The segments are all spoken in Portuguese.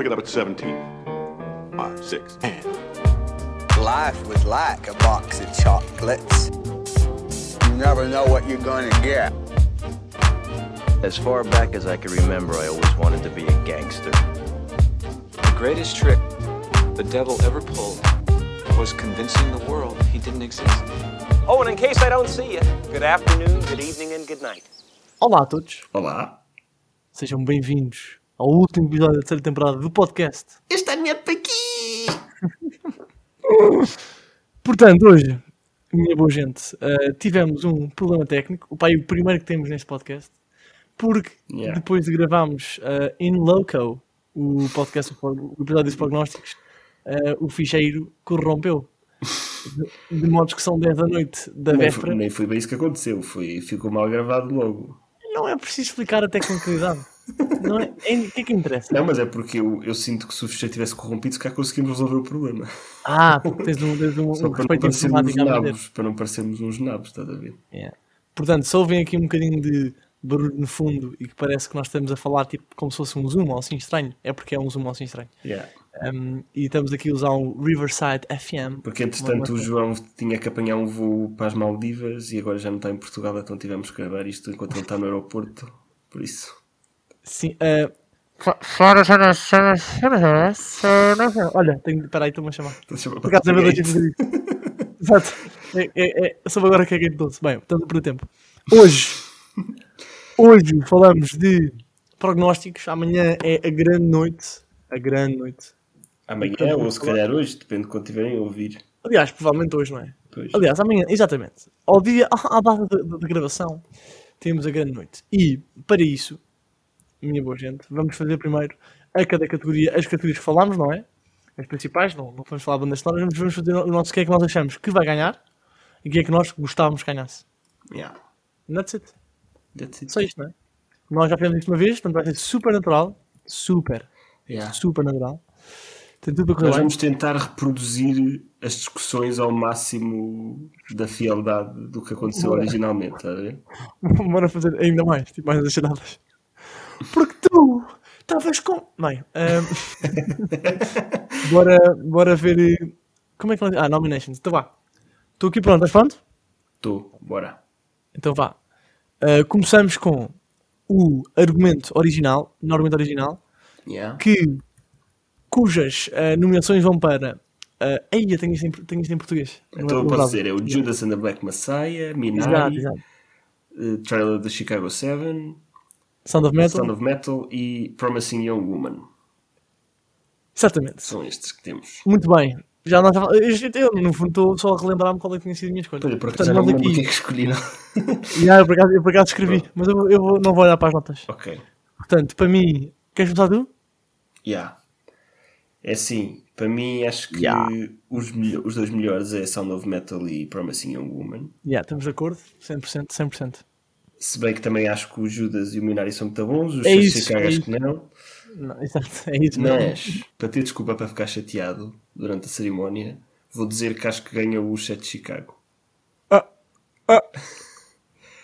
Pick it up at 17. Five, six, and. Life was like a box of chocolates. You never know what you're gonna get. As far back as I can remember, I always wanted to be a gangster. The greatest trick the devil ever pulled was convincing the world he didn't exist. Oh, and in case I don't see you, good afternoon, good evening, and good night. Olá a todos, Olá. sejam bem-vindos ao último episódio da terceira temporada do podcast. Este ano é para aqui. Portanto, hoje, minha boa gente, eh, tivemos um problema técnico, o pai o primeiro que temos neste podcast, porque Yeah. depois de gravarmos eh, in loco o podcast, o episódio dos prognósticos, eh, o ficheiro corrompeu. De, de modos que são 10 da noite da Nem véspera. foi, nem foi bem isso que aconteceu. Foi, ficou mal gravado logo. Não é preciso explicar a tecnicalidade. Não é, é- o que é que interessa? Não, mas é porque eu, eu sinto que se o ficheiro tivesse corrompido, se calhar conseguimos resolver o problema. Ah, tens um, tens um, Só um para respeito informático nabos. Para não parecermos uns nabos, estás a ver? Yeah. Portanto, se ouvem aqui um bocadinho de barulho no fundo e que parece que nós estamos a falar tipo como se fosse um zoom ou assim estranho, é porque é um zoom ou assim estranho. Yeah. Um, e estamos aqui a usar um Riverside FM. Porque entretanto o João tinha que apanhar um voo para as Maldivas e agora já não está em Portugal, então tivemos que gravar isto enquanto ele está no aeroporto. Por isso. Sim, uh, Olha, tenho, peraí, estou-me a chamar. Estou a chamar Por acaso é verdade. Exato. É, é, é, eu soube agora que é que doce. Bem, portanto, por tempo. Hoje, hoje falamos de prognósticos. Amanhã é a grande noite. A grande noite. Amanhã ou se calhar hoje, depende de quando tiverem a ouvir. Aliás, provavelmente hoje, não é? Pois. Aliás, amanhã, exatamente. Ao dia, à data da, gravação, temos a grande noite. E, para isso, minha boa gente, vamos fazer primeiro a cada categoria, as categorias que falámos, não é? As principais, não, não vamos falar de bandas sonoras, mas vamos fazer o nosso, que é que nós achamos que vai ganhar e o que é que nós gostávamos que ganhasse. Yeah. And That's it. That's it. Só isto, não é? Nós já fizemos isto uma vez, portanto vai ser super natural. Super, Yeah. super natural. Tem tudo Nós vamos tentar reproduzir as discussões ao máximo da fialdade do que aconteceu Bora. originalmente, está a ver? Bora fazer ainda mais, tipo, mais acharadas. Porque tu estavas com. Bem, ahm, bora, bora ver. eh, Como é que nós. Ah, nominations. Então vá. Estou aqui pronto, estás pronto? Estou, bora. Então vá. Ah, começamos com o argumento original, no argumento original, Yeah. que, cujas ah, nomeações vão para. Uh, ei, eu tenho isto em, tenho isto em português. Então não posso dava. dizer, é o Judas and the Black Messiah, Exato, Minari, exato. eh, trailer da Chicago 7, Sound of Metal. Sound of Metal e Promising Young Woman. Exatamente. São estes que temos. Muito bem. Já nós eu, eu, no fundo, estou só a relembrar-me qual é que tinha sido a minha escolha. Olha, por acaso não que é que escolhi, não. Já, eu, por acaso, eu por acaso escrevi, mas eu, eu não vou olhar para as notas. Ok. Portanto, para mim, queres começar tu? Yeah. É assim, para mim acho que Yeah. os, os dois melhores é Sound of Metal e Promising Young Woman. Já, estamos de acordo? 100%, 100%. Se bem que também acho que o Judas e o Minari são muito bons, os É isso, Chicago é que não. Não, exato, é isso mesmo. Mas, para ter desculpa para ficar chateado durante a cerimónia, vou dizer que acho que ganha o Set de Chicago. Ah, ah,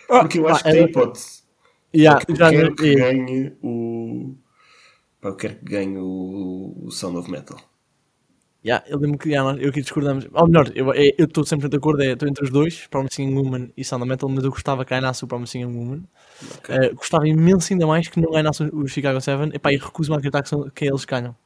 ah, Porque eu acho pá, que tem é- hipótese. Já, Só que eu já, quero que é, ganhe o. Eu quero que ganhe o, o Sound of Metal. já, eu lembro que nós- eu aqui discordamos. Ou melhor, eu é- eu estou sempre de acordo, é, estou entre os dois, Promising Woman e Sound of Metal, mas eu gostava que ganhasse o Promising Woman. Eh, gostava imenso ainda mais que não ganhasse o Chicago 7. Epá, e recuso-me a acreditar que, são, que é eles que ganham.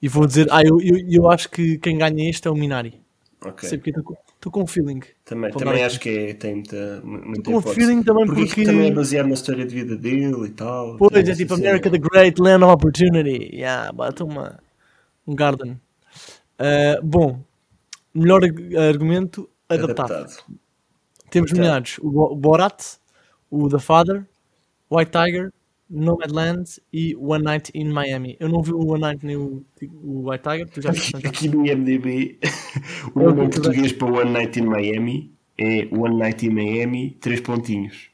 E vou dizer, ah, eu, eu, eu acho que quem ganha este é o Minari. Ok. Sei porque estou com- estou um feeling. Também, Vou também acho que é, tem muita, muita com um feeling também porque, porque- também é baseado na história de vida dele e tal. Pois, é tipo. America the Great, Land of Opportunity. Yeah, bate uma, um garden. Uh, bom, melhor argumento adaptado. Adaptado. Temos nomeados o Bo- Borat, o The Father, White Tiger, Nomadland e One Night in Miami. Eu não vi o One Night nem o, o White Tiger, tu já viste? Aqui, no IMDB, o É nome português para One Night in Miami é One Night in Miami, três pontinhos.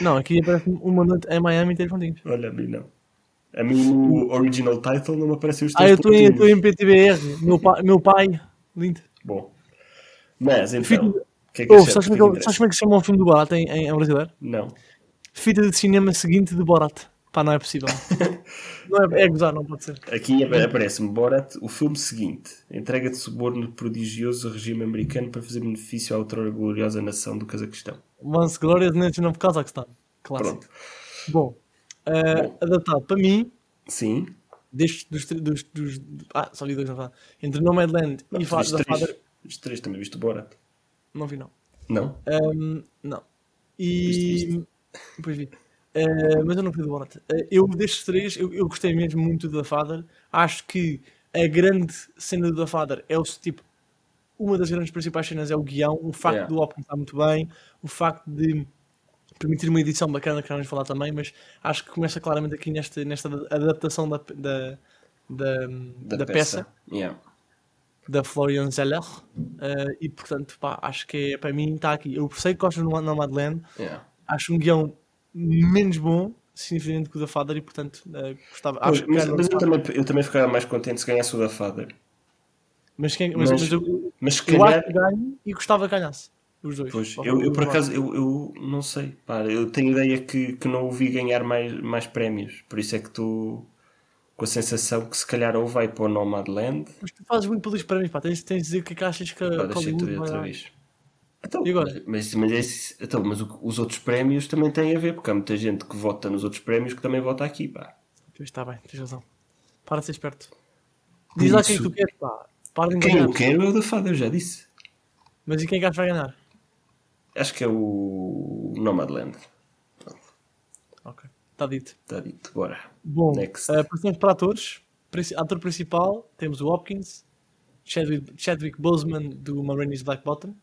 Não, aqui aparece uma noite em Miami três pontinhos. Olha, mim não. A mim no original title não me aparecem os Ah, três eu estou em, eu pontinhos. estou em PTBR. Meu, pa, meu pai, lindo. Bom. Mas, então, Fita- o que é que Oh, sabes, que como é é que sabes como é que se chama o filme do em, em, em brasileiro? Não. Fita de cinema seguinte de Borat. Pá, não é possível. não é, é gozar, não pode ser. Aqui aparece-me Borat, o filme seguinte. Entrega de suborno prodigioso ao regime americano para fazer benefício à outrora gloriosa nação do Cazaquistão. Once Glorious Nation of Kazakhstan. Clássico. Pronto. Bom, eh, adaptado para mim, Sim. destes dos, dos, dos, Ah, só vi dois na verdade. Entre Nomadland e Viste Fa- da três. Viste também, viste o Borat? Não vi, não. Não? Ahm, não. Viste, E. Depois vi. Ah, mas eu não vi do Borat. Ah, eu, destes três, eu, eu gostei mesmo muito do The Father. Acho que a grande cena do The Father é o tipo. Uma das grandes principais cenas é o guião. O facto Yeah. do Hopkins estar muito bem. O facto de permitir uma edição bacana que vamos falar também. Mas acho que começa claramente aqui nesta, nesta adaptação da, da, da, da peça Yeah. da Florian Zeller uh, e portanto pá, acho que é, para mim está aqui. Eu sei que gostas no Nomadland, Yeah. Acho um guião menos bom, significativamente que o da Father e portanto uh, gostava. Pois, Acho que mas o mas eu, também, eu também ficava mais contente se ganhasse o da Father. mas, quem, mas, mas- mas eu, Mas eu calhar. acho que ganho e gostava que ganhasse os dois. Pois, eu, eu por acaso eu, eu não sei, pá, eu tenho ideia que, que não o vi ganhar mais, mais prémios, por isso é que estou com a sensação que se calhar ou vai para o Nomadland, Mas tu fazes muito pelos prémios, pá, tens, tens de dizer o que é que achas que, pá, que vai outra vez. Então? Mas, mas, esse- então, mas o- os outros prémios também têm a ver, porque há muita gente que vota nos outros prémios que também vota aqui, pá. Pois está bem, tens razão. Para de ser esperto. Diz lá quem tu queres, pá. Para de Quem eu quero é o da Fada, eu já disse. Mas e quem é que que vai ganhar? Acho que é o Nomadland. Ok, está dito. Está dito, bora. Bom, Next. uh, passamos para atores. Ator principal, temos o Hopkins, Chadwick, Chadwick Boseman do Marines Black Bottom,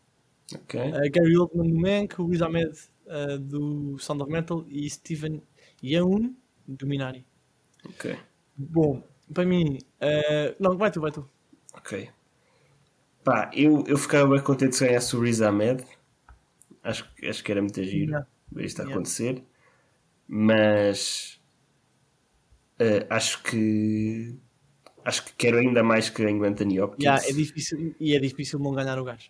Ok. uh, Gary Oldman do Mank, o Riz Ahmed uh, do Sound of Metal e Steven Yeun do Minari. Ok. Bom, para mim, uh, não, vai tu, vai tu. Ok. Pá, eu, eu ficava bem contente se ganhasse o Riz Ahmed. Acho, que- acho que era muito giro Yeah. ver isto a Yeah. acontecer. Mas eh, acho que acho que quero ainda mais que Anthony Hopkins. Yeah, é difícil, e é difícil não ganhar o gajo.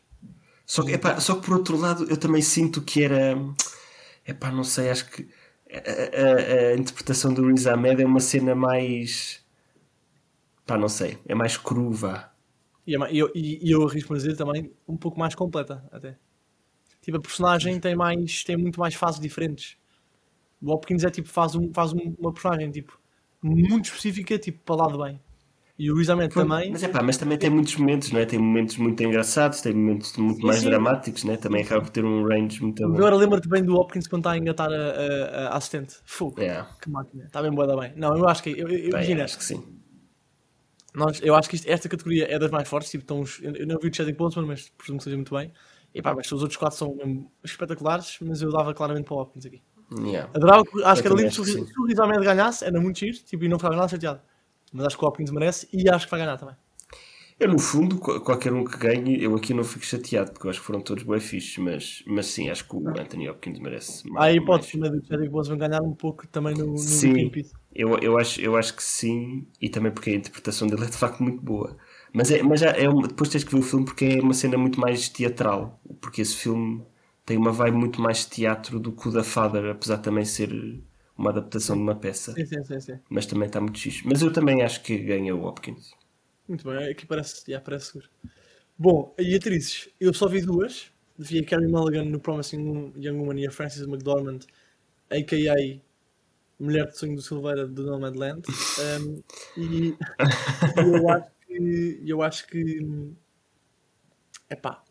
Só que, epá, só que por outro lado eu também sinto que era epá, não sei, acho que a, a- a interpretação do Riz Ahmed é uma cena mais pá, não sei, é mais cru, vá. E é e eu, e, eu arrisco a dizer também um pouco mais completa, até. Tipo, a personagem tem, mais, tem muito mais fases diferentes. O Hopkins é tipo, faz, um, faz um- uma personagem tipo, muito específica, tipo, para lá de bem. E o Ahmed também. Mas, epá, mas também tem muitos momentos, não é? Tem momentos muito engraçados, tem momentos muito Sim, mais sim. dramáticos, né? Também acaba por ter um range muito bom. Agora lembra-te bem do Hopkins quando está a engatar a, a- a assistente. Fogo. É, Que máquina. Está bem boa da bem. Não, eu acho que. Eu, eu- imagina, acho que sim. nós, eu acho que isto- esta categoria é das mais fortes. Tipo, estão os- eu, eu não vi o Chadwick Boseman, mas presumo que seja muito bem. E pá, mas os outros quatro são espetaculares, mas eu dava claramente para o Hopkins aqui. Yeah. Adorava, que- acho Eu que era também lindo se o Riz Ahmed ganhasse, era muito giro, tipo, e não ficava nada chateado. Mas acho que o Hopkins merece e acho que vai ganhar também. Eu, no fundo, qu- qualquer um que ganhe, eu aqui não fico chateado, porque eu acho que foram todos bem fixes, mas, mas sim, acho que o Anthony Hopkins merece. Há a mais- hipótese também do Chadwick Boseman ganhar um pouco também no, no Sim. Eu, eu, acho, eu acho que sim, e também porque a interpretação dele é de facto muito boa. Mas, é, mas já é uma- depois tens que ver o filme porque é uma cena muito mais teatral. Porque esse filme tem uma vibe muito mais teatro do que o da Father, apesar de também ser uma adaptação de uma peça. Sim, sim, sim, sim. Mas também está muito xixi. Mas eu também acho que ganha o Hopkins. Muito bem, aqui parece, já, parece seguro. Bom, e atrizes? Eu só vi duas. Vi a Carrie Mulligan no Promising Young Woman e a Frances McDormand, a.k.a. Mulher de Sonho do Silveira do Nomadland. Um, e eu acho que. Eu acho que. Epá.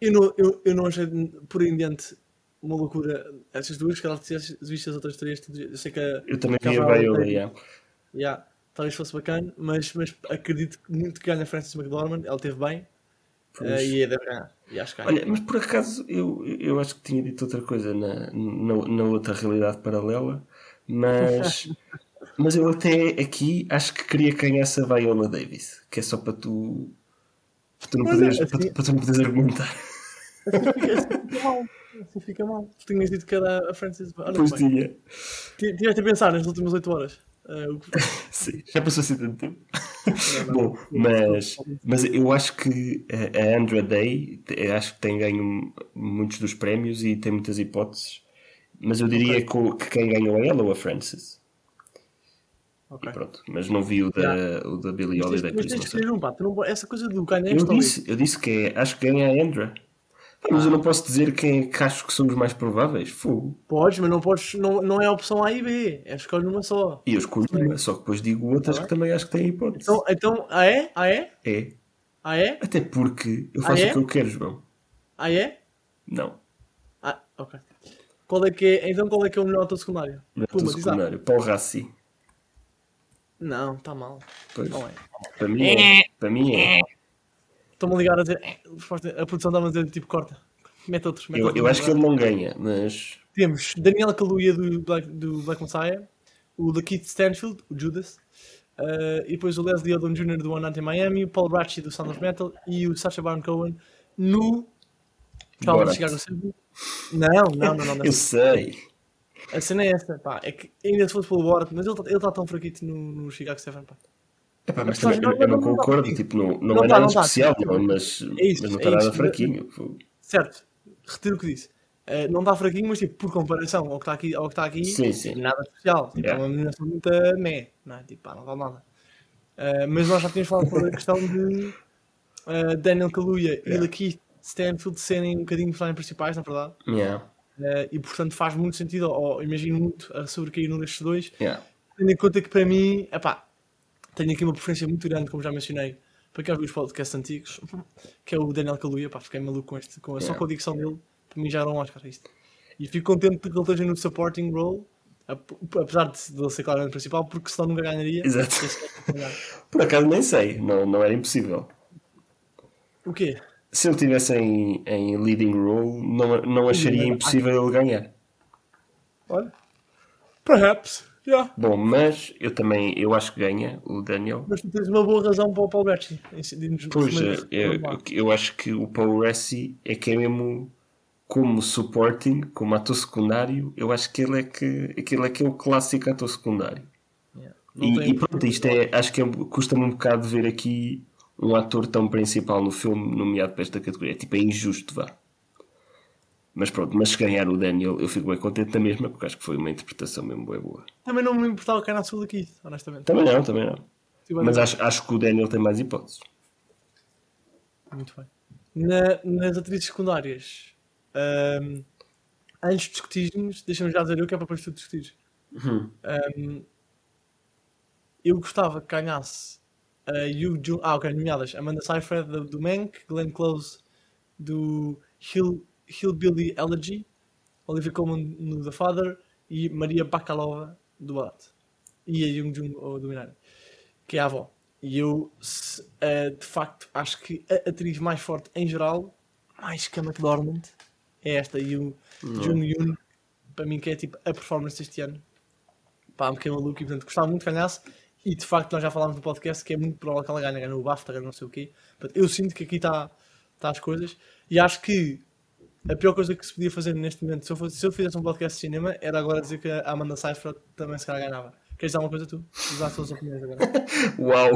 Eu não, eu, eu não achei por em diante uma loucura essas duas, que ela visto as outras três. Eu sei que a, Eu também vi a Viola yeah. Yeah, talvez fosse bacana, mas, mas acredito muito que ganha a Frances McDormand, ela teve bem eh, e deve ganhar. E acho que ganha. Olha, mas por acaso eu, eu acho que tinha dito outra coisa na, na, na outra realidade paralela, mas, mas eu até aqui acho que queria que ganhasse a Viola Davis, que é só para tu, para tu, não, é, poderes, assim- para, tu- para tu não poderes argumentar. Assim fica, assim fica mal. Assim fica mal. Tu tinhas dito que era a Frances. Olha Pois tinha. Ti- Tiveste a pensar nas últimas 8 horas. Eh, que- Sim, já passou assim tanto tempo. Bom, mas, mas eu acho que a Andra Day eu acho que tem ganho muitos dos prémios e tem muitas hipóteses. Mas eu diria que, o- que quem ganhou é ela ou a Frances. Ok. E pronto. Mas não vi o da, o da Billie Mas tens, Holiday, mas tens não sei. um, pá. Não, essa coisa do Kanye Eu disse, eu disse que é, acho que ganha a Andra. Mas eu não posso dizer quem é que acho que são os mais prováveis. Fogo. Podes, mas não podes, não, não é a opção A e B. É escolher uma só. E eu escolho uma, só que depois digo outras que também acho que têm hipótese. Então, então A é? A é? É. A é? Até porque eu Ah, faço é? o que eu quero, João. A é? Não. Ah, ok. Qual é que é, então qual é que é o melhor autor secundário? É diz lá. secundário. Paul Rassi. Não, está mal. Pois. Não é. Para mim é. Para mim é. Estão-me a ligar a dizer. "Eh", A produção está-me a dizer tipo corta. Mete outros. Mete Eu, outros eu no acho que ele não ganha, mas. Temos Daniel Kaluuya do Black, do Black Messiah, o Lakeith Stanfield, o Judas, eh, e depois o Leslie Odom Jr. do One Night in Miami, o Paul Ratchie do Sound of Metal e o Sacha Baron Cohen no Calma de Chicago 7. Não, não, não, não. não. Eu sei. A cena é essa, pá. É que ainda se fosse pelo Borat, mas ele está tá tão fraquito no, no Chicago 7, pá. Epá, mas Mas também, não- eu, não concordo, não- tipo, não, não, é nada especial, não, mas, É isso, mas não é está nada isso. fraquinho. Certo, retiro o que disse. Eh, não está fraquinho, mas tipo, por comparação ao que está aqui, ao que está aqui Sim, sim. nada especial. Tipo, Yeah. é uma nominação muito meh, não é? Tipo, pá, não vale nada. Eh, mas nós já tínhamos falado sobre a questão de eh, Daniel Kaluuya e Yeah. Lakeith Stanfield serem um bocadinho personagens principais, na verdade. Yeah, Eh, e portanto faz muito sentido, ou imagino muito a sobrecair num destes dois, yeah. tendo em conta que para mim, epá, tenho aqui uma preferência muito grande, como já mencionei, para quem ouviu os podcasts antigos, que é o Daniel Kaluuya, pá, fiquei maluco com este, com, só Yeah. com a dicção dele, para mim já era um Oscar isto. E fico contente que ele esteja no supporting role, ap- apesar de, de ele ser claramente principal, porque senão nunca ganharia. Exato. É ganhar. Por acaso nem sei, não, não era impossível. O quê? Se ele estivesse em, em leading role, não, não acharia impossível ele ganhar. Olha. Perhaps. Yeah. Bom, mas eu também eu acho que ganha o Daniel. Mas tu tens uma boa razão para o Paul Gretchen. Pois, é, eu, eu acho que o Paul Rassi é que é mesmo como supporting, como ator secundário, eu acho que ele é que aquele é que é o clássico ator secundário. Não E, e pronto, isto é, acho que é, custa-me um bocado ver aqui um ator tão principal no filme nomeado para esta categoria. Tipo, é injusto, vá. Mas pronto, mas se ganhar o Daniel, eu fico bem contente na mesma, porque acho que foi uma interpretação mesmo bem boa. Também não me importava a sul aqui, honestamente. Também não, também não. Mas acho, acho que o Daniel tem mais hipóteses. Muito bem. Na- nas atrizes secundárias, ahm, antes de discutirmos, deixa-me já dizer eu que é para depois tu discutires. Ahm, eu gostava que ganhasse a Yu Jung. Ah, ok, nomeadas. Amanda Seyfried do, do Mank, Glenn Close do Hill, Hillbilly Elegy, Olivia Colman no The Father e Maria Bakalova do Borat. E a Jung Jung do Minari, que é a avó. E eu, se- eh, de facto, acho que a atriz mais forte em geral, mais que a McDormand, é esta, Yu Jung Yoon, para mim que é tipo a performance deste ano. Pá, me fiquei maluco e portanto gostava muito que ganhasse. E de facto nós já falámos no podcast que é muito provável que ela ganhe, ganhe o BAFTA, não sei o quê. Portanto, eu sinto que aqui está tá as coisas. E acho que a pior coisa que se podia fazer neste momento, se eu, fosse, se eu fizesse um podcast de cinema, era agora dizer que a Amanda Seyfried também se calhar ganhava. Queres dizer alguma coisa tu? Diz as tuas opiniões agora. Uau!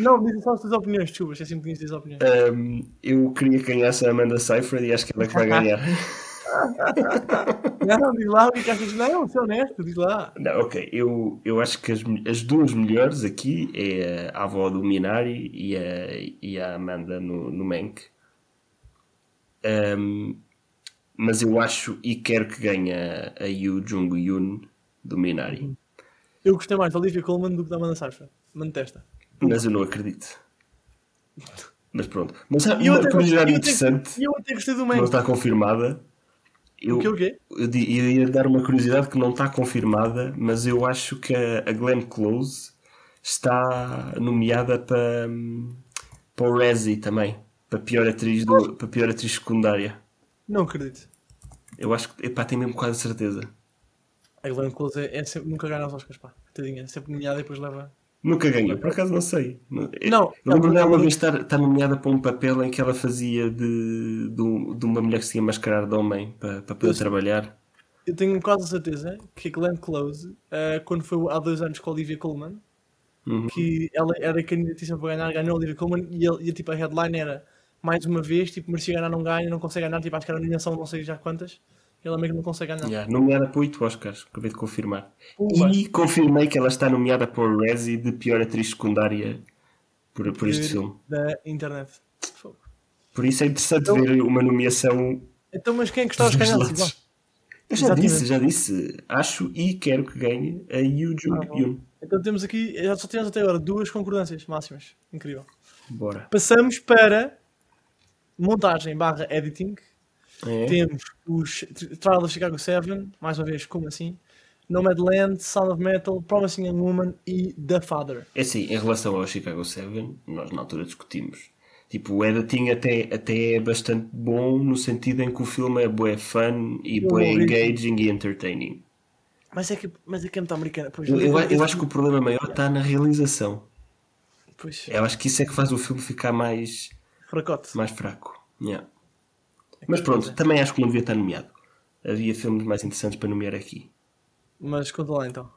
não, diz só as tuas opiniões, desculpa, esqueci um bocadinho das opiniões. Um, eu queria que ganhasse a Amanda Seyfried e acho que ela é que vai ganhar. Não, diz lá o que é achas. Não, ser honesto, diz lá. Não, ok, eu, eu acho que as, as duas melhores aqui é a avó do Minari e a, e a Amanda no, no Mank. Um, mas eu acho e quero que ganhe a, Yu Jung Yoon do Minari. Eu gostei mais da Olivia Colman do que da Amanda Seyfried. Mantesta. Mas eu não acredito. Mas pronto. Mas há E eu uma até- curiosidade eu interessante eu até gostei do que não Mank. está confirmada. Eu, O quê, o quê? Eu, eu ia dar uma curiosidade que não está confirmada, mas eu acho que a, a Glenn Close está nomeada para, hum, para o Razzie também, para pior atriz, do, para pior atriz secundária. Não acredito. Eu acho que, epá, tenho mesmo quase certeza. A Glenn Close é, é sempre, nunca ganha os Oscars, pá. Tadinha, é sempre nomeada e depois leva. Nunca ganhou, por acaso não sei. Não, Não, eu lembro dela uma vez estar, estar nomeada para um papel em que ela fazia de, de, de uma mulher que se ia mascarar de homem para, para poder Eu trabalhar. Eu tenho quase certeza que a Glenn Close, eh, quando foi há dois anos com a Olivia Colman, Uhum. que ela era candidatíssima para ganhar, ganhou a Olivia Colman e, ele, e tipo, a headline era mais uma vez, tipo, merecia ganhar, não ganha, não consegue ganhar, tipo, acho que era a nomeação não sei já quantas. Ele meio que não consegue ganhar. Yeah, nomeada para 8 Oscars, acabei de confirmar. E confirmei que ela está nomeada o Razzie de pior atriz secundária por, por este filme. Da internet. Fogo. Por isso é interessante Então- ver uma nomeação Então, mas quem é que está aos lados. Eu já Exatamente. disse, já disse. Acho e quero que ganhe a Yoo Jung Ah, Yoon. Então temos aqui, já só temos até agora duas concordâncias máximas. Incrível. Bora. Passamos para montagem barra editing. É. Temos os Tri- Trial of Chicago 7, mais uma vez, como assim? Nomadland, Sound of Metal, Promising Young Woman e The Father. É assim, em relação ao Chicago 7, nós na altura discutimos. Tipo, o editing até, até é bastante bom no sentido em que o filme é bué fun e bué engaging e entertaining. Mas é que, mas é que é muito americana. Pois, Eu, eu, eu acho que o problema maior está na realização. Pois, Eu acho que isso é que faz o filme ficar mais, fracote. mais fraco. Yeah. Mas pronto, também acho que não devia estar nomeado. Havia filmes mais interessantes para nomear aqui. Mas conta lá então.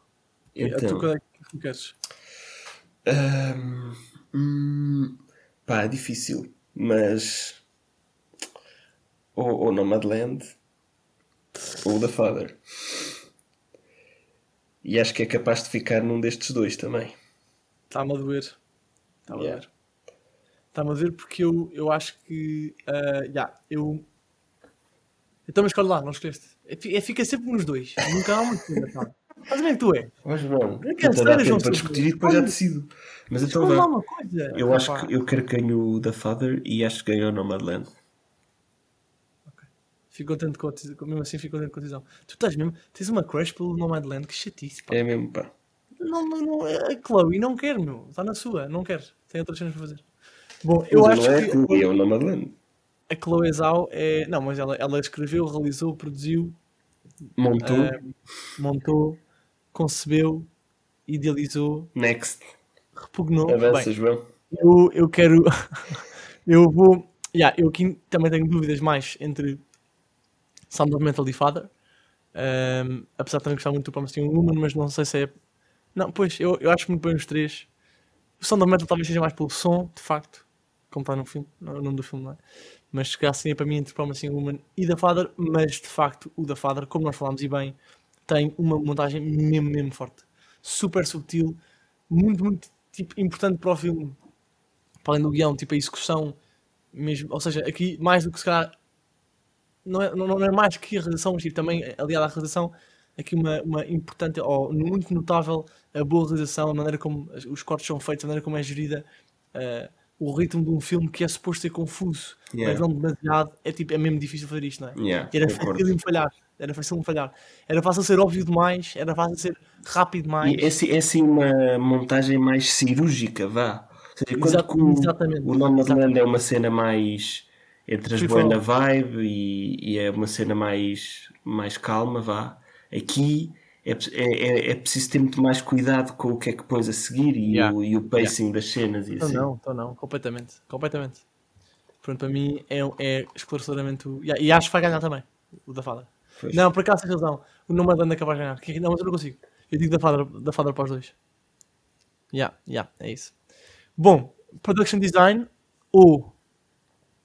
Então, Tu, qual é que tu queres? Hum, pá, é difícil, mas ou, ou Nomadland ou The Father. E acho que é capaz de ficar num destes dois também. Está-me a doer. Está-me Yeah. a doer. Está-me a doer porque eu, eu acho que. ah, já, eu. Então, mas escolhe lá, não escolheste. É, é, fica sempre nos dois. Nunca há uma coisa, pá. Mas bem que tu é. Mas quero então dá tempo para discutir e depois já decido. Mas então vá. uma coisa. Eu acho que eu quero que ganhe o The Father e acho que ganhe o Nomadland. Fico contente com a decisão. Mesmo assim, fico contente com a decisão. Tu estás mesmo. Tens uma crush pelo Nomadland. Que chatice, pá. É mesmo, pá. Não, não, não. A Chloe não quer, meu. Está na sua. Não quer. Tem outras cenas para fazer. Bom, eu Mas acho não é que. Chloe, é o Nomadland. A Chloe Zhao é. Não, mas ela, ela escreveu, realizou, produziu, Montou. eh, montou, concebeu, idealizou, Next. repugnou. Avança, Bem, João. eu, eu quero. eu vou. Yeah, eu aqui também tenho dúvidas mais entre Sound of Metal e Father. Ehm, apesar de também gostar muito do Promising Woman, mas não sei se é. Não, pois, eu, eu acho muito bem os três. O Sound of Metal talvez seja mais pelo som, de facto, como está no filme, no o nome do filme, não é? Mas se calhar seria para mim entre Promising Woman e The Father, mas de facto o The Father, como nós falámos e bem, tem uma montagem mesmo, mesmo forte. Super subtil, muito, muito tipo, importante para o filme. Para além do guião, tipo a execução mesmo. Ou seja, aqui mais do que se calhar. Não é, não, não é mais que a realização, mas tipo, também aliada à realização, aqui uma, uma importante ou muito notável a boa realização, a maneira como os cortes são feitos, a maneira como é gerida eh, o ritmo de um filme que é suposto ser confuso, Yeah. mas não demasiado. É tipo, é mesmo difícil fazer isto, não é? Yeah, era fácil de falhar. Era fácil de falhar. Era fácil ser óbvio demais, era fácil ser rápido demais. E é, assim- é assim uma montagem mais cirúrgica, vá. Seja, o, exatamente. o Nomadland é uma cena mais entre as boas na vibe e, e é uma cena mais, mais calma, vá. Aqui é, é, é, é preciso ter muito mais cuidado com o que é que pões a seguir e, Yeah. o, e o pacing das cenas e Então assim. não, então não, completamente. Completamente. Pronto, para mim é, é esclarecedoramente o. E, e acho que vai ganhar também, o da Fada. Pois. Não, por acaso tens razão. O nome é capaz de ganhar. Que- Não, mas eu não consigo. Eu digo da Fada, da Fada para os dois. Yeah, yeah, é isso. Bom, production design ou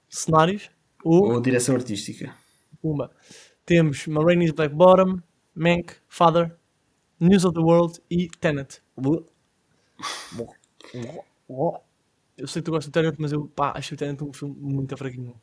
cenários ou Ou direção artística. Pumba. Temos Ma Rainey's Black Bottom, Mank, Father, News of the World e Tenet. Eu sei que tu gostas de Tenet, mas eu pá, acho o Tenet um filme muito fraquinho.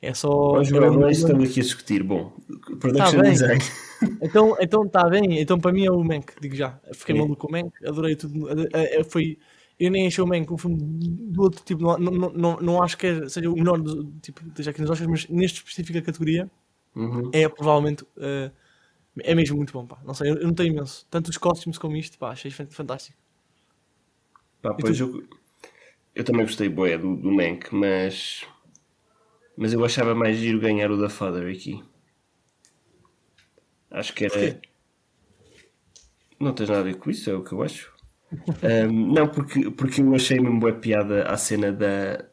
É só. Mas, é não é isso que estamos aqui a discutir. Bom, production Tá design. Então, então tá bem, então para mim é o Mank, digo já. Fiquei Sim. maluco com o Mank, adorei tudo. eh, eh, Foi, eu nem achei o Mank um filme do outro tipo, não, não, não, não acho que é- seja o melhor do, tipo, esteja aqui nos Oscars, mas nesta específica categoria Uhum. é provavelmente eh, é mesmo muito bom, pá. Não sei, eu, eu notei imenso. Tanto os costumes como isto, pá, achei fan- fantástico. Pá, pois eu, eu também gostei boé do, do Mank, mas mas eu achava mais giro ganhar o da Father aqui. Acho que era. Não tens nada a ver com isso, é o que eu acho. Ahm, não, porque, porque eu achei mesmo boa piada à cena da,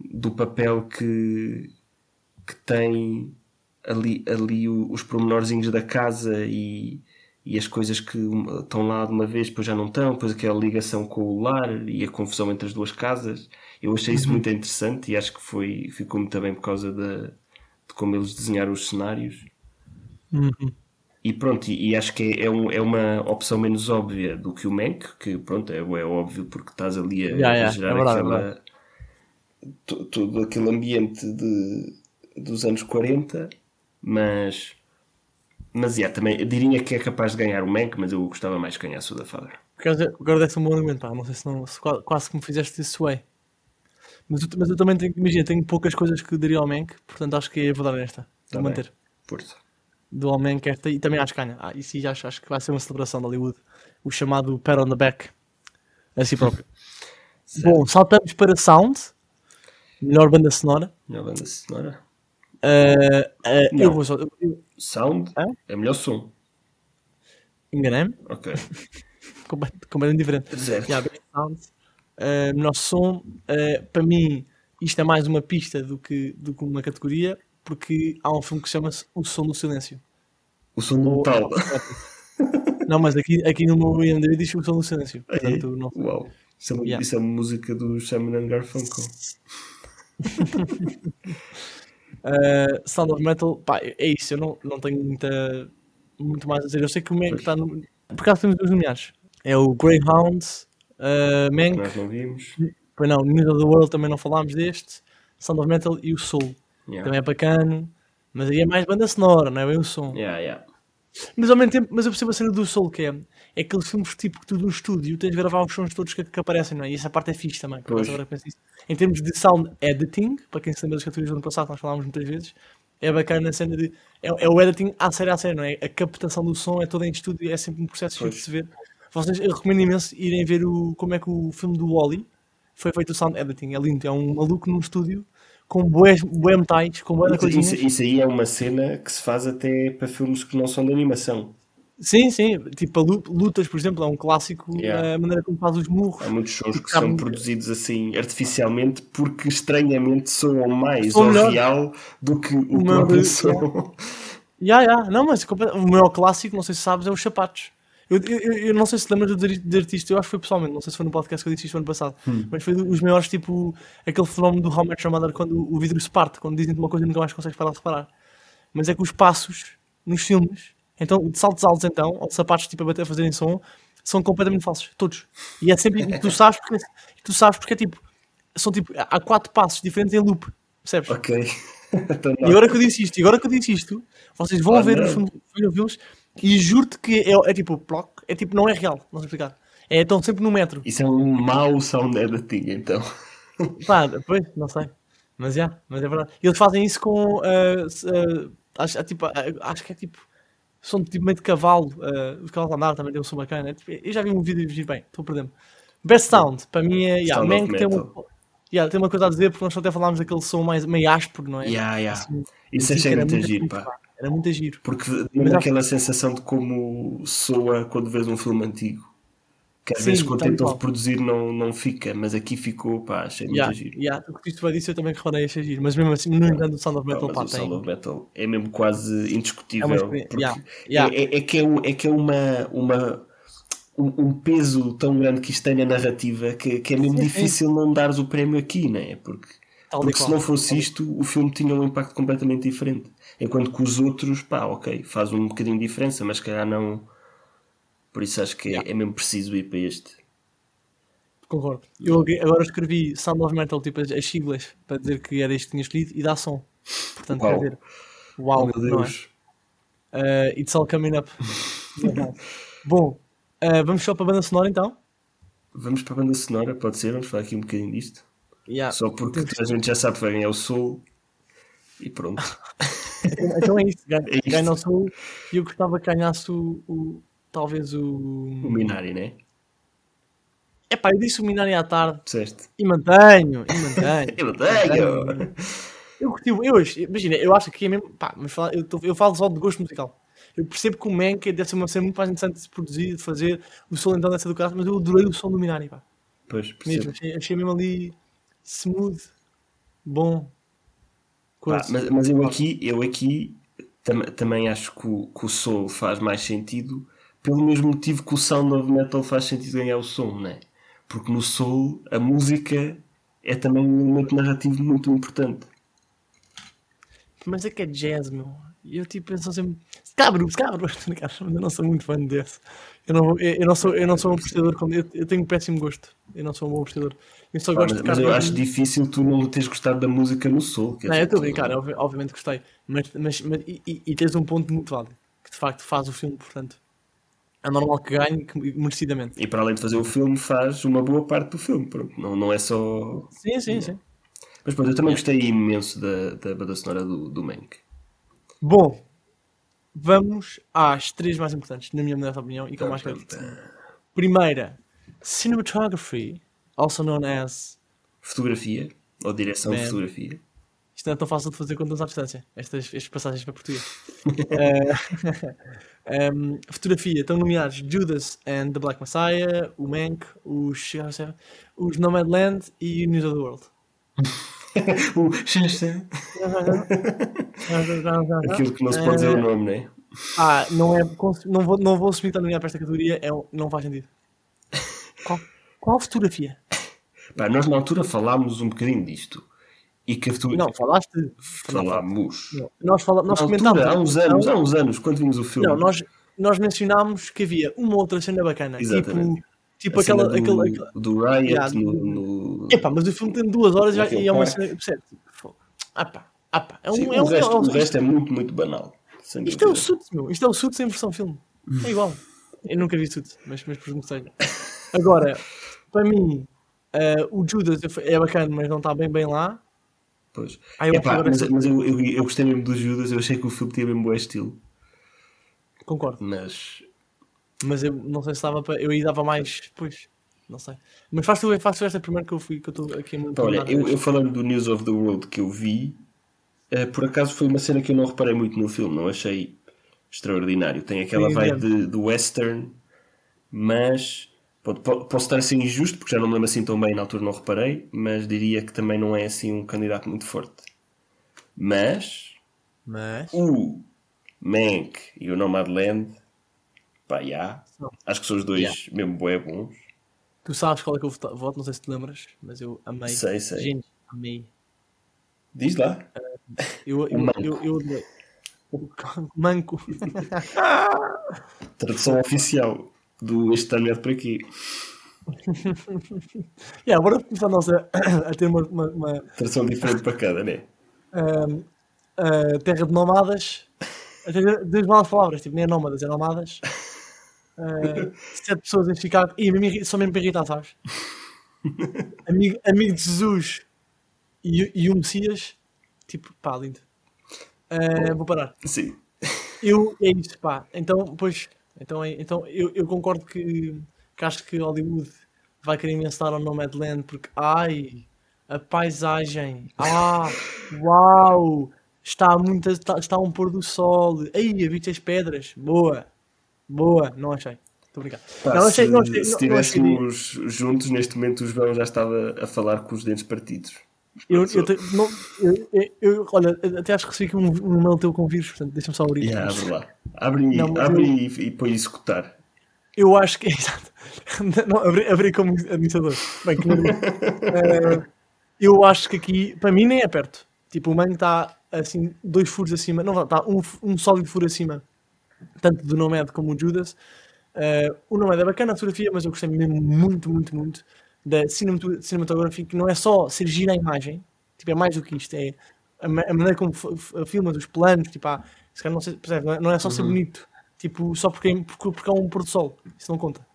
do papel que, que tem ali, ali os pormenorzinhos da casa e, e as coisas que estão lá de uma vez, depois já não estão, depois aquela ligação com o lar e a confusão entre as duas casas. Eu achei isso muito interessante e acho que foi, ficou muito bem por causa da- de como eles desenharam os cenários. E pronto, e, e acho que é, é, um- é uma opção menos óbvia do que o Mank, que pronto, é, é óbvio porque estás ali a, Yeah, a yeah, gerar é verdade, é aquela, to- todo aquele ambiente de, dos anos 40, mas, mas yeah, também diria que é capaz de ganhar o Mank, mas eu gostava mais que ganhasse o da Father. Agora deve ser um bom argumento, pá. Não sei se, não, se qua- quase que me fizeste isso way. Mas, eu- mas eu também tenho, imagina, tenho poucas coisas que daria ao Mank, portanto acho que vou dar nesta. Tá Vou manter. Força. Do ao Mank esta e também acho que ganha. Ah, e sim, acho, acho que vai ser uma celebração de Hollywood. O chamado pat on the back. A si próprio. Bom, saltamos para Sound. Melhor banda sonora. Melhor banda sonora. Ah, ah, Não. eu vou só. Sound Hã? é melhor som. Enganei-me. Ok. complet- completamente diferente. Certo. Yeah, sound. Uh, melhor som, uh, para mim, isto é mais uma pista do que, do que uma categoria, porque há um filme que chama-se O Som do Silêncio. O som do metal. Não, mas aqui, aqui no meu IMDb diz O Som do Silêncio. Portanto, não Uau. Isso é, uma- Yeah. isso é música do Simon Garfunkel. Uh, Sound of Metal, pá, é isso. Eu não, não tenho muita, muito mais a dizer. Eu sei que o Mank está no. Por acaso temos dois nomeados: é o Greyhound, uh, Mank, nós não vimos. pois não, News of the World também não falámos deste, Sound of Metal e o Soul. Yeah. Também é bacana, mas aí é mais banda sonora, não é bem o som. Yeah, yeah. Mas ao mesmo tempo, mas eu percebo a cena do Soul que é, é aqueles filmes tipo que tu no estúdio tens de gravar os sons todos que, que aparecem, não é? E essa parte é fixe também. Pois. agora penso isso. Em termos de sound editing, para quem se lembra das categorias do ano passado, nós falámos muitas vezes, é bacana a cena de. É, é o editing à série à série, não é? A captação do som é toda em estúdio, é sempre um processo giro de Pois. se ver. Vocês, eu recomendo imenso irem ver o, como é que o filme do Wally foi feito o sound editing. É lindo, é um maluco num estúdio com bué metais, com bué Isso, coisinhas. isso, isso aí é uma cena que se faz até para filmes que não são de animação. Sim, sim, tipo lutas, por exemplo, é um clássico Yeah. a maneira como faz os murros. Há muitos sons que são muito- produzidos assim artificialmente porque estranhamente soam mais ao melhor. real do que o, meu próprio som. Não, mas o maior clássico, não sei se sabes, é os sapatos. Eu, eu, eu- não sei se te lembras de dizer isto, eu acho que foi pessoalmente, não sei se foi no podcast que eu disse isto ano passado, Hum. mas foi dos maiores, tipo, aquele fenómeno do How Much Mother quando o vidro se parte, quando dizem-te uma coisa e nunca mais consegues parar de reparar. Mas é que os passos nos filmes, então, de saltos altos então, ou de sapatos tipo a bater a fazerem som, são completamente falsos, todos. E é sempre, tu sabes porque, tu sabes porque é tipo, são tipo, há quatro passos diferentes em loop, percebes? ok. Então, E agora que eu disse isto, agora que eu disse isto, vocês vão Ah, ver não. os filmes e juro-te que é, é tipo, ploc, é tipo, não é real, não sei explicar. É, estão sempre no metro. Isso é um mau sound editing, então. Pá, depois, não sei. Mas já, mas é verdade. Eles fazem isso com, se- ah, acho, é tipo, ah, acho que é tipo, som de tipo meio de cavalo, ah, os cavalos a andar também tem um som bacana. É tipo, eu já vi um vídeo e bem, estou a perder-me. Best Sound, para mim é, yeah, man tem uma, yeah, tem uma coisa a dizer, porque nós até falámos daquele som mais, meio áspero, não é? Yeah, yeah. Assim, Isso assim, achei era muito muito giro, pá. Era muito giro. Porque Mas dá acho- aquela sensação de como soa quando vês um filme antigo. Que às Sim, vezes quando tentam reproduzir não, não fica, mas aqui ficou, pá, achei muito Yeah, giro. yeah, tu curtiste bem disso, eu também reparei achei giro. Mas mesmo assim, no entanto, o Sound of Metal mas pá, o Sound tem. of Metal é mesmo quase indiscutível. É uma yeah, yeah. É, é- é que é, é que é uma, uma, um, peso tão grande que isto tem na narrativa que, que é mesmo Sim, sim. difícil não dares o prémio aqui, não é? Porque, porque se não fosse isto, o filme tinha um impacto completamente diferente. Enquanto que os outros, pá, ok, faz um bocadinho de diferença, mas se calhar não. Por isso acho que é, é mesmo preciso ir para este. Concordo. Eu ag- agora escrevi Sound of Metal, tipo as, as siglas, para dizer que era isto que tinha escolhido e dá som. Portanto, Uau. quer dizer, uau, Oh, meu não é? Deus. Uh, it's all coming up. Bom, uh, vamos só para a banda sonora então. Vamos para a banda sonora, pode ser? Vamos falar aqui um bocadinho disto. Yeah. Só porque toda a gente já sabe que vai ganhar o Soul. E pronto. Então é isto, ganha, É ganha o som e eu gostava que ganhasse o, o- talvez o. O Minari, né? Epá, eu disse o Minari à tarde Disseste? e mantenho, e mantenho. Eu tenho! Eu curti, eu, hoje, imagina, eu acho que aqui é mesmo, pá, mas fala- eu, tô- eu falo só de gosto musical. Eu percebo que o Mank deve ser uma cena muito mais interessante de se produzir, de fazer, o som então deve ser do carro, mas eu adorei o som do Minari, pá. Pois, Mesmo, percebo. achei, achei mesmo ali smooth, bom. Coisa. mas, mas eu aqui, eu aqui tam- também acho que o, que o Soul faz mais sentido pelo mesmo motivo que o Sound of Metal faz sentido ganhar o som, né? Porque no Soul a música é também um elemento narrativo muito importante. Mas é que é jazz, meu. E eu tipo penso sempre, cabro, cabro, cara, eu não sou muito fã desse. Eu não, eu, eu não sou, eu não sou um como- eu, eu tenho péssimo gosto. Eu não sou um bom apreciador. Eu só Ah, gosto mas, de mas eu acho difícil tu não teres gostado da música no quer Não, eu estou a brincar, obvi- obviamente gostei. Mas, mas, mas e, e- e tens um ponto muito válido, que de facto faz o filme, portanto, é normal que ganhe que- merecidamente. E para além de fazer o filme, faz uma boa parte do filme. Não, não é só. Sim, sim, sim. Mas pronto, eu também gostei imenso da, da banda sonora do, do Mank. Bom, vamos às três mais importantes, na minha modesta opinião, e que eu mais quero. Primeira, cinematography, also known as. Fotografia, ou direção de Man. fotografia. Isto não é tão fácil de fazer quando estamos à distância, estas, estas passagens para português. Eh, em, fotografia, estão nomeados Judas and the Black Messiah, o Mank, os, os Nomadland e News of the World. o Xanxan. Aquilo que não se pode dizer o nome, não é? Ah, não, é, não, vou, não vou está nomeado para esta categoria, é, não faz sentido. Qual, qual fotografia? Pá, nós na altura falámos um bocadinho disto. E que a fotografia. Não, falaste. falámos. Não, Nós, fala, nós comentámos. altura, há uns anos, há uns anos, quando vimos o filme. Não, nós, nós mencionámos que havia uma outra cena bacana. Exatamente. Tipo, tipo aquela. do, aquela, aquela... do Riot Yeah, no, no- Epá, mas o filme tem duas horas já, e é uma parque. cena. Tipo, ah pá, ah pá. É um, Sim, é o, resto, é um- o resto é muito, muito banal. Isto é o. Suits, meu. Isto é o Suits em versão filme. É igual. Eu nunca vi Suits, mas, mas seja. Agora, para mim, eh, o Judas é bacana, mas não está bem bem lá. Pois. Ah, eu Epá, mas mas eu, eu, eu gostei mesmo do Judas, eu achei que o filme tinha mesmo bom estilo. Concordo. Mas Mas eu não sei se estava para. Eu aí dava mais. Pois, não sei. Mas faz tu, faz tu esta primeiro que eu fui, que eu estou aqui muito. Olha, eu, eu falando do News of the World que eu vi, eh, por acaso foi uma cena que eu não reparei muito no filme, não achei extraordinário. Tem aquela Sim, vibe entendo. de, de western, mas pode- po- posso estar assim injusto porque já não me lembro assim tão bem, na altura não reparei, mas diria que também não é assim um candidato muito forte. Mas Mas. o Mank e o Nomadland, pá, já, São. acho que são os dois mesmo bué bons. Tu sabes qual é que eu voto, não sei se te lembras, mas eu amei. Sei, sei. Gente, amei. Diz lá. Eu, eu, manco. eu, eu, adorei. O manco. Tradução oficial do Este por aqui. yeah, agora começamos a, a ter uma, uma, uma, Tradução diferente para cada, né? ahm, a terra de ter duas malas palavras, tipo, nem é nómadas, é nómadas. Ah, sete pessoas em Chicago. Mesmo irri- só mesmo para irritar, sabes? amigo, amigo de Jesus e, e o Messias. Tipo, pá, lindo. Ah, vou parar. Sim. Eu, é isso, pá. Então, pois, então, é- então eu, eu concordo que, que acho que Hollywood vai querer imenso dar ao Nomadland porque, ai, a paisagem, ah, uau, está, muita, está, está um pôr do sol, ai, vi as pedras, boa, boa, não achei, brincar. Pá, não, se achei, não achei, se não- não estivéssemos juntos, neste momento o João já estava a falar com os dentes partidos. eu, eu, te- não, eu, eu, olha, até acho que recebi um, um e-mail teu com vírus, portanto, deixa-me só abrir. Yeah, abre lá. Abre, Não, abre e, e põe executar. Eu acho que. Exato. Não, abri, abri como administrador. Bem, que. Eh, eu acho que aqui, para mim, nem é perto. Tipo, o Mango está assim, dois furos acima. Não, está um, um sólido furo acima. Tanto do Nomad como o Judas. Eh, o Nomad é bacana a fotografia, mas eu gostei mesmo muito, muito, muito da cinematografia, que não é só ser gira a imagem. Tipo, é mais do que isto. É a, a maneira como filmas, os planos. Tipo, há, calhar não, sei, percebe, não é- não é só ser bonito. Tipo, só porque, porque, porque é um pôr do sol. Isso não conta.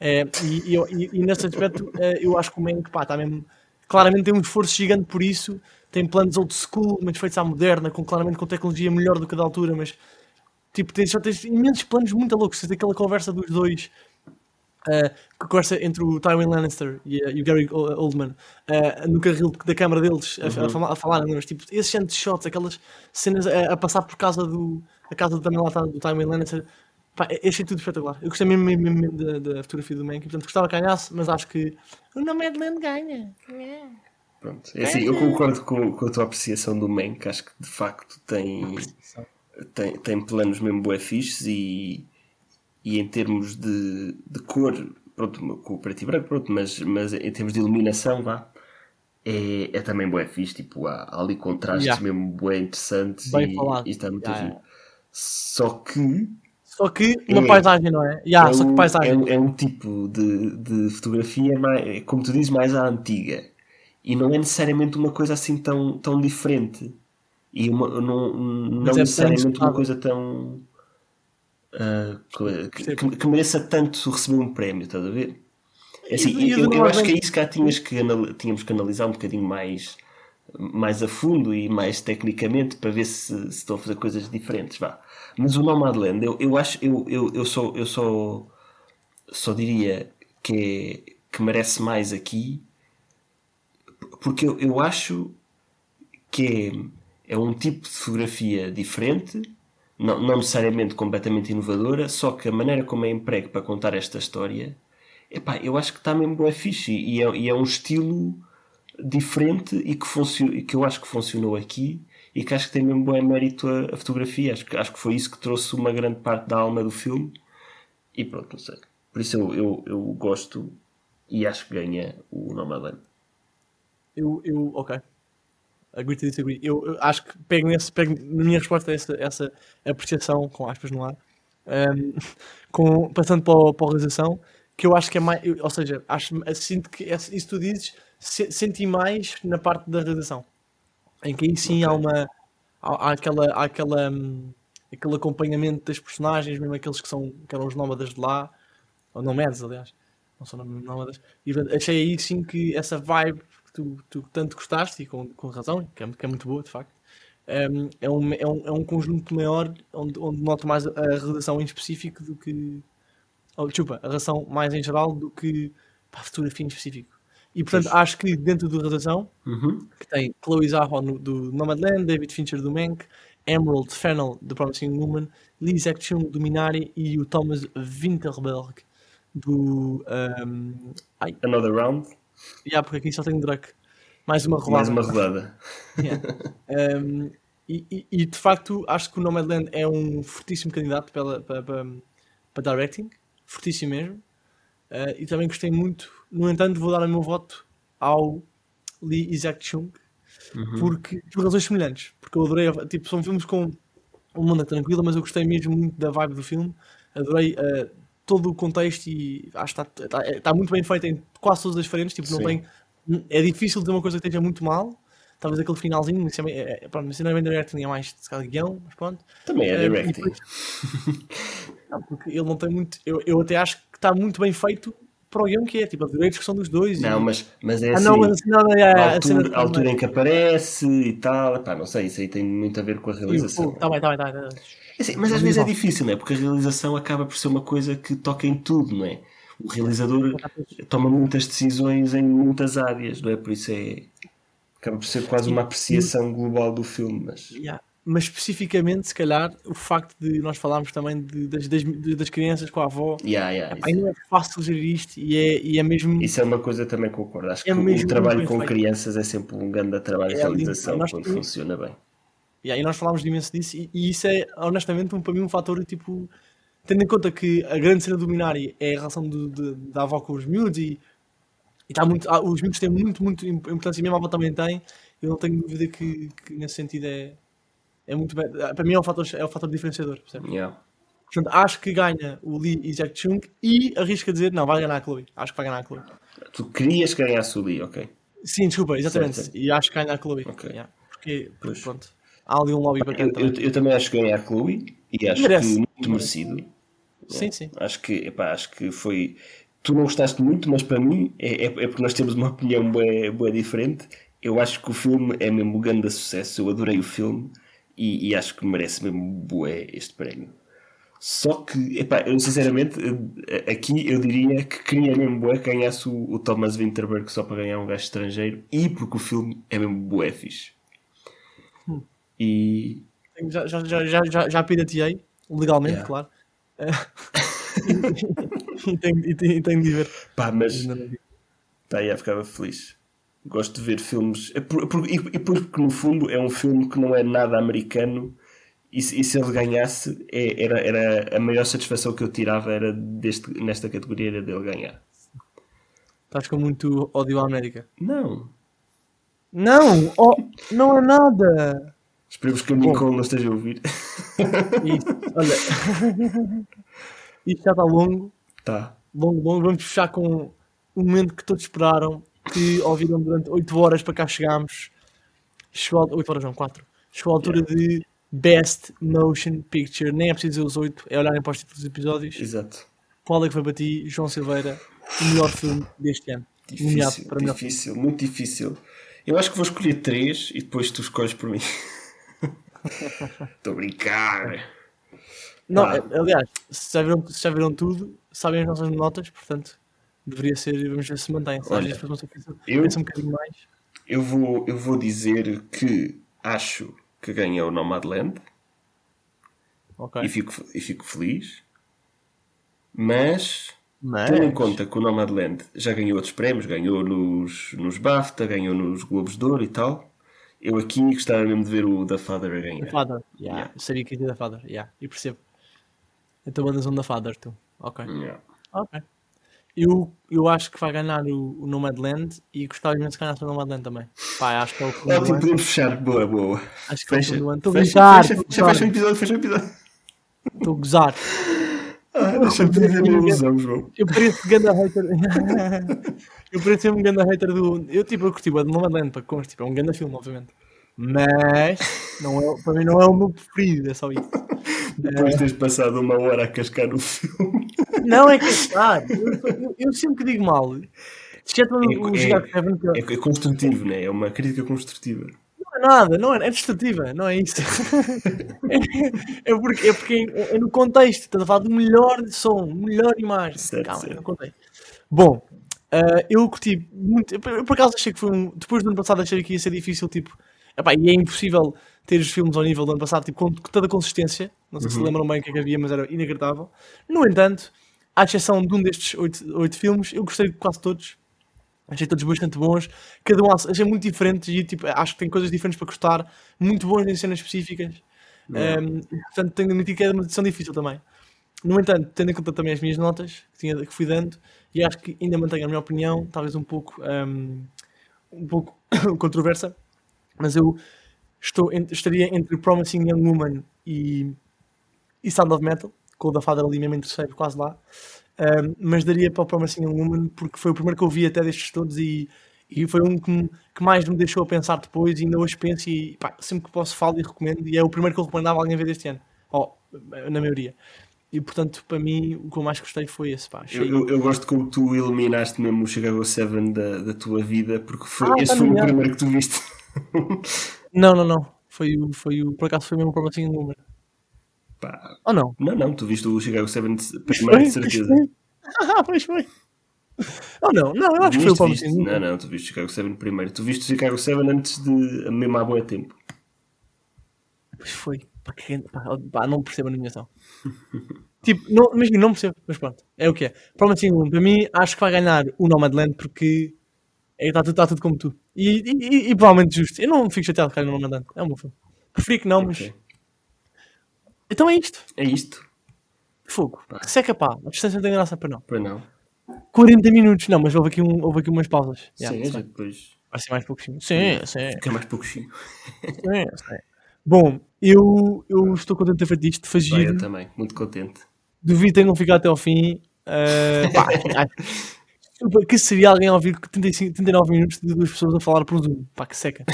É, e, e, e- nesse aspecto, eh, eu acho que o Mank, pá, está mesmo. Claramente tem um esforço gigante por isso. Tem planos old school, mas feitos à moderna, com, claramente com tecnologia melhor do que a da altura. Mas, tipo, tens, só tens imensos planos muito loucos. Tens aquela conversa dos dois. que conversa entre o Tywin Lannister e, a- e o Gary Oldman eh, no carril da câmara deles a, a, fala- a falar, mas tipo, esses shots, aquelas cenas a, a passar por casa do a casa do, também lá do Tywin Lannister Pá, achei tudo espetacular. Eu gostei mesmo, mesmo, mesmo da, da fotografia do Mank. Portanto, gostava que ganhasse, mas acho que o Nomadland ganha. Pronto. É assim, eu concordo com, com a tua apreciação do Mank, acho que de facto tem, tem, tem planos mesmo bué fixes e, e em termos de, de cor, pronto, com o preto e branco, pronto, mas, mas em termos de iluminação, vá, é, é também bué fixe, tipo, há, há ali contrastes Yeah. mesmo bué interessantes Bem e, falado. e está muito Yeah, giro. Só que Só que uma É. paisagem, não é? Yeah, é, só que um, paisagem. é, um- é um tipo de, de fotografia, mais, como tu dizes, mais à antiga. E não é necessariamente uma coisa assim tão, tão diferente. E uma, não, não Mas é necessariamente bem uma coisa tão. ah, que, que- que mereça tanto receber um prémio, estás a ver? É assim, E- eu, eu acho que é isso que cá tinhas que tínhamos que analisar um bocadinho mais, mais a fundo e mais tecnicamente para ver se, se estão a fazer coisas diferentes. Vá. Mas o Nomadland, eu, eu acho, eu, eu, eu, só, eu só, só diria que, é, que merece mais aqui porque eu, eu acho que é, é um tipo de fotografia diferente, não, não necessariamente completamente inovadora, só que a maneira como é emprego para contar esta história, epá, eu acho que está mesmo bem fixe e é, e é um estilo diferente e que, funcio, que eu acho que funcionou aqui e que acho que tem mesmo bom mérito a, a fotografia. Acho que, acho que foi isso que trouxe uma grande parte da alma do filme e pronto, não sei. Por isso eu, eu, eu gosto e acho que ganha o Nomadland. Eu, eu, ok. Agree to disagree. Eu, eu acho que pego, nesse, pego na minha resposta essa, essa apreciação, com aspas no ar, ehm, com, passando para, para a realização, que eu acho que é mais. eu- ou seja, acho, sinto que isso que tu dizes, se- senti mais na parte da realização. Em que aí sim há uma. Há, há aquela. Há aquela hum, aquele acompanhamento das personagens, mesmo aqueles que, são, que eram os nómadas de lá, ou nomads, aliás, não são nómadas, e achei aí sim que essa vibe tu, tu tanto gostaste, e com, com razão, que é, que é muito boa, de facto, hum, é, um, é, um, é um conjunto maior onde, onde noto mais a, redação em específico do que. Oh, desculpa, a redação mais em geral do que pá, a fotografia em específico. E portanto, acho que dentro da redação, Uhum. que tem Chloe Zhao no- do Nomadland, David Fincher do Mank, Emerald Fennell do Promising Woman, Lee Chung do Minari e o Thomas Winterberg do. Um, Another round, yeah, porque aqui só tem Drake. Mais uma mais rolada. uma rodada. Yeah. Um, e, e- e, de facto acho que o Nomadland é um fortíssimo candidato pela, para, para, para directing, fortíssimo mesmo. Uh, e também gostei muito. No entanto, vou dar o meu voto ao Lee Isaac Chung porque, por razões semelhantes. Porque eu adorei, a- tipo, são filmes com um mundo tranquilo, mas eu gostei mesmo muito da vibe do filme. Adorei uh, todo o contexto e acho que está, está, está muito bem feito em quase todas as frentes. Tipo, não Sim. tem, é difícil dizer uma coisa que esteja muito mal. Talvez aquele finalzinho, isso é, é, é, pronto, mas não é bem directing, é mais se calhar, guião, mas pronto. Também é e directing. depois- Não, porque ele não tem muito. Eu, eu até acho que está muito bem feito para o guião que é, tipo, a direitos que são dos dois. Não, e... mas, mas é Ah, assim. não, mas assim, não, não, é, a altura, a altura em que aparece e tal, epá, não sei, isso aí tem muito a ver com a realização. Está bem, está bem, está bem. É assim, mas às vezes é difícil, não é? Porque a realização acaba por ser uma coisa que toca em tudo, não é? O realizador toma muitas decisões em muitas áreas, não é? Por isso é. Acaba por ser quase uma apreciação global do filme, mas. Yeah. Mas especificamente, se calhar, o facto de nós falarmos também de- das, das, de- das crianças com a avó, Yeah, yeah, aí não é fácil gerir isto e é, e é mesmo. Isso é uma coisa que também concordo. Acho É que o trabalho com feito. crianças é sempre um grande trabalho de É lindo. realização Nós quando funciona bem. E aí nós falámos de imenso disso e, e isso é, honestamente, um, para mim um fator, tipo, tendo em conta que a grande cena do Minari é a relação do- de- da avó com os miúdos e, e tá muito, ah, os miúdos têm muito, muito importância e mesmo a avó também tem, eu não tenho dúvida que, que nesse sentido é, é muito bem, para mim é o fator, é o fator diferenciador, percebes? Yeah. Portanto, acho que ganha o Lee Isaac Chung e arrisco a dizer, não, vai ganhar a Chloe. Acho que vai ganhar a Chloe. Tu querias que ganhasse o Lee, ok. Sim, desculpa, exatamente. Certo. E acho que ganha a Chloe. Ok. Yeah. Porque, Pois. pronto, há ali um lobby para Eu, quem eu, eu também acho que ganhar a Chloe e acho Merece. que muito merecido. Sim, sim. Acho que, epá, acho que foi. Tu não gostaste muito, mas para mim é, é, é porque nós temos uma opinião bué, bué diferente. Eu acho que o filme é mesmo um grande sucesso. Eu adorei o filme e, e acho que merece mesmo bué este prémio. Só que, epá, eu sinceramente, aqui eu diria que queria mesmo bué que ganhasse o, o Thomas Winterberg só para ganhar um gajo estrangeiro e porque o filme é mesmo bué fixe. Hum. E Já, já, já, já, já, já pirateei, legalmente, Yeah. claro. e, tenho, e, tenho, e tenho de ver. pá, mas. Tá, já ficava feliz. Gosto de ver filmes. é por- por- e, e porque no fundo é um filme que não é nada americano. E, se- e se ele ganhasse, é- era, era a maior satisfação que eu tirava era deste, nesta categoria era dele ganhar. Estás com muito ódio à América. Não, Não, oh, não é nada. Esperemos que a Nicole não esteja a ouvir. Isto, olha. Isto já está longo, Tá. longo, longo. Vamos fechar com o momento que todos esperaram, que ouviram durante 8 horas para cá chegámos. Chegou a 8 horas, não, 4. Chegou a altura de Best Motion Picture. Nem é preciso dizer os 8, é olharem para os títulos dos episódios. Exato. Qual é que foi para ti, João Silveira, o melhor filme deste ano? Difícil, difícil, muito difícil. Eu acho que vou escolher três e depois tu escolhes por mim. Estou a brincar. Não, Ah. aliás, se já, viram, se já viram tudo, sabem as nossas notas, portanto, deveria ser, vamos ver se mantém. Se Olha, pensa, eu- pensa um bocadinho mais. Eu vou, eu vou dizer que acho que ganha o Nomadland Ok. e, fico, e fico feliz. Mas, Mas, tendo em conta que o Nomadland já ganhou outros prémios, ganhou nos, nos BAFTA, ganhou nos Globos de Ouro e tal, eu aqui gostava mesmo de ver o The Father a ganhar. da Father, yeah. Yeah. eu sabia que ia da Father, yeah. e percebo. Então bandas um da Father, tu. Ok. Yeah. Ok. Eu, eu acho que vai ganhar o, o Nomadland e gostava imenso de ganhar o Nomadland também. Pá, acho que é o filme do Ótimo, podemos fechar. Boa, boa. Acho que é o Fecha, filme do ano. Estou a fecha, gozar, fecha, fecha, fecha o episódio, fecha o episódio. estou a gozar. Ah, Deixa-me viver a minha ilusão, João. Eu pareço ganda hater. eu pareço ser um ganda hater do. Eu tipo, eu curti o de Nomadland, para conste, tipo, é um ganda filme, obviamente. Mas não é, para mim não é o meu preferido, é só isso. Depois de teres passado uma hora a cascar no filme. Não é claro, eu, eu, eu sempre que digo mal, exceto o, o É- É, é construtivo, né? É uma crítica construtiva. não é nada, não é, é destrutiva, não é isso. é, é porque, é, porque é, é no contexto, estás a falar do melhor som, melhor imagem. Certo, Calma, é certo. no contexto. Bom, ah, eu curti muito. Eu, por acaso achei que foi um. Depois do ano passado achei que ia ser difícil, tipo. Epá, e é impossível ter os filmes ao nível do ano passado, tipo, com toda a consistência. Não sei se lembram bem o que é que havia, mas era inacreditável. No entanto, à exceção de um destes oito, oito filmes, eu gostei de quase todos. Achei todos bastante bons. Cada um achei muito diferentes e tipo, acho que tem coisas diferentes para gostar. Muito bons em cenas específicas. Um, portanto, tenho de admitir que é uma decisão difícil também. No entanto, tendo em conta também as minhas notas que, tinha, que fui dando, e acho que ainda mantenho a minha opinião, talvez um pouco, um, um pouco controversa, mas eu estou, estaria entre Promising Young Woman e, e Sound of Metal, com o da Father ali mesmo em terceiro, quase lá. Um, mas daria para o Promising Young Woman porque foi o primeiro que eu vi até destes todos e, e foi um que, me- que mais me deixou a pensar depois e ainda hoje penso e pá, sempre que posso falo e recomendo e é o primeiro que eu recomendava alguém ver deste ano, oh, na maioria. E portanto, para mim, o que eu mais gostei foi esse. Pá. Eu, eu, eu gosto como tu eliminaste mesmo o Chicago 7 da, da tua vida, porque foi, Ah, esse tá foi o primeiro que tu viste. Não, não, não. Foi o, foi o, por acaso foi mesmo o Promising Young Woman. Pá, Ou não? não, não, tu viste o Chicago 7 de- Pois primeiro, de certeza. Ah, pois foi. Ou não? Não, eu acho que foi o Promising Não, não, tu viste o Chicago 7 primeiro. Tu viste o Chicago 7 antes de. mesmo há bom tempo. Pois foi. Pá, que- pá, não percebo a animação. tipo, não, imagina, não percebo, mas pronto, é o que é. Promising Woman, para mim, acho que vai ganhar o Nomadland porque está tudo, tá tudo como tu. E, e, e- provavelmente justo. Eu não fico chateado com o Nomadland, é um bom filme. Preferi que não, mas. Ok. Então é isto. É isto? Fogo. Que seca pá. A distância não tem graça para não. Pois não. 40 minutos. Não, mas houve aqui, um, houve aqui umas pausas. Sim, Yeah, gente depois. Vai ser mais pouquinho. Sim, sim. Fica mais pouquinho. sim, sim. Bom, eu, eu estou contente de ter feito isto. Foi giro. eu também, muito contente. Duvido que tenham ficado até ao fim. Uh, pá, Desculpa, que seria alguém a ouvir 35, 39 minutos de duas pessoas a falar por Zoom? Pá, que seca.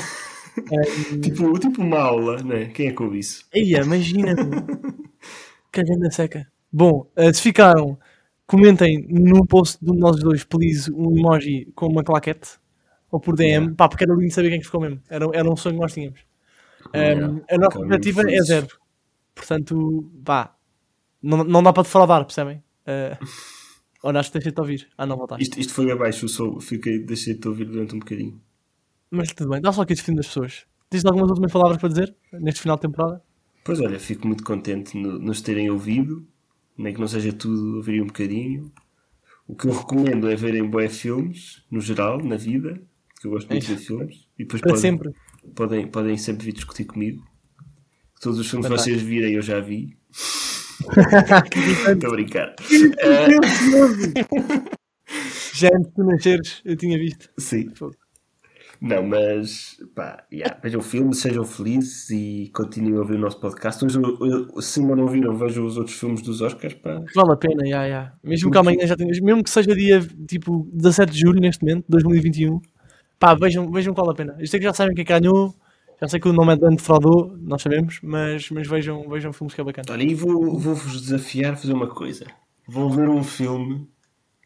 Um, Tipo, tipo uma aula, né? Quem é que ouve isso? Eia, imagina que a gente seca. Bom, uh, se ficaram, comentem no post de um de nós dois, please, um emoji com uma claquete ou por DM, Yeah. pá, porque era lindo saber quem é que ficou mesmo. Era, era um sonho que nós tínhamos. Um, Yeah, a nossa expectativa é zero. Portanto, pá, não, não dá para defraudar, percebem? Uh, que deixei-te ouvir. Ah, não voltaste. Isto, isto foi abaixo, só fiquei, deixei-te ouvir durante um bocadinho. Mas tudo bem, dá só aqui despedindo das pessoas. Tens algumas últimas palavras para dizer neste final de temporada? Pois olha, fico muito contente no- nos terem ouvido, nem que não seja tudo ouvirem um bocadinho. O que eu recomendo é verem bué filmes, no geral, na vida, que eu gosto muito de ver filmes. E depois podem, sempre. Podem, podem sempre vir discutir comigo. Todos os filmes que vocês virem eu já vi. Estou a brincar. Já antes de nasceres, eu tinha visto. Sim. Não, mas pá, yeah, vejam o filme, sejam felizes e continuem a ouvir o nosso podcast. Hoje, eu- eu- se ainda não viram, vejam os outros filmes dos Oscars. Pá. Vale a pena, já, já. Mesmo que amanhã já tenhas, mesmo que seja dia tipo 17 de julho neste momento, 2021, pá, vejam, vejam que vale a pena. Eu sei que já sabem quem é ganhou, já sei que o nome é de defraudou, nós sabemos, mas, mas vejam, vejam filmes que é bacana. Olha, e vou- vou-vos desafiar a fazer uma coisa. Vão ver um filme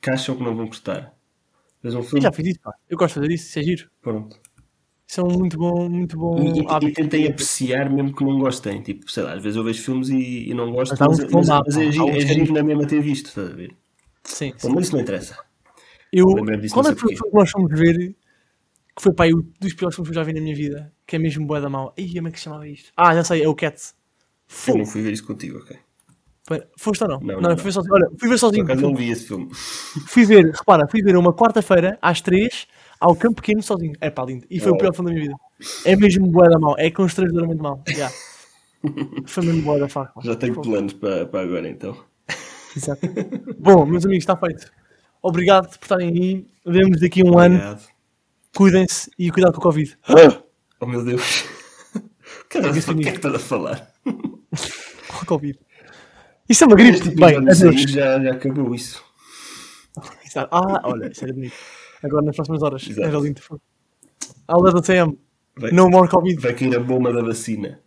que acham que não vão gostar. Vejam um Eu filme. já fiz isso, pá. Eu gosto de fazer isso, isso é giro. Pronto. Isso é um muito bom, muito bom E, e, e hábito. tentem apreciar mesmo que não gostem. Tipo, sei lá, às vezes eu vejo filmes e, e não gosto, Mas mas, mas, mas pá. é, Há giro, é é giro na mesma ter visto, estás a ver? Sim, mas isso não interessa. Eu, qual é que foi o que nós fomos ver que foi aí, o dos piores filmes que eu já vi na minha vida, que é mesmo bué da mau. Ih, como é que se chamava isto? Ah, já sei, é o Cat. Eu Fogo. não fui ver isso contigo, ok? Pera, Foste ou não? Não, Não, não, eu não. fui sozinho. Olha, fui ver sozinho. Fui, não vi esse filme. fui ver, repara, fui ver uma quarta-feira às três ao Campo Pequeno sozinho. É pá, lindo. E foi o Uau. pior filme da minha vida. É mesmo bué da mau. É constrangedoramente mau. Yeah. foi mesmo bué da faca. Já tenho planos para, para agora então. Exato. Bom, meus amigos, está feito. Obrigado por estarem aí. Vemos daqui a um ano. Cuidem-se e cuidado com o Covid. Oh meu Deus. Cara, o que é que estás a falar? Com o Covid. Isso é uma gripe. Este Bem, já, já acabou isso. Ah, olha, isso era bonito. Agora nas próximas horas. Exato. Era lindo. Alerta CM. Vai, No more Covid. vai cair a bomba da vacina.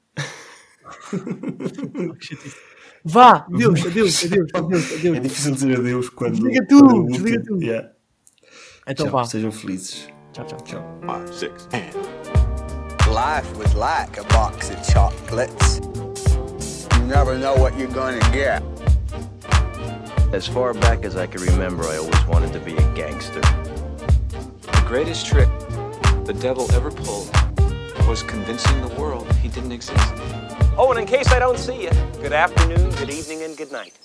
Vá, adeus, adeus, adeus, adeus, É difícil dizer adeus quando. Desliga tu, é desliga tu. Yeah. Então Tchau, vá. sejam felizes. Tchau, tchau. Tchau. Five, six, and. Life was like a box of chocolates. You never know what you're gonna get. As far back as I can remember, I always wanted to be a gangster. The greatest trick the devil ever pulled was convincing the world he didn't exist. Oh, and in case I don't see you, good afternoon, good evening, and good night.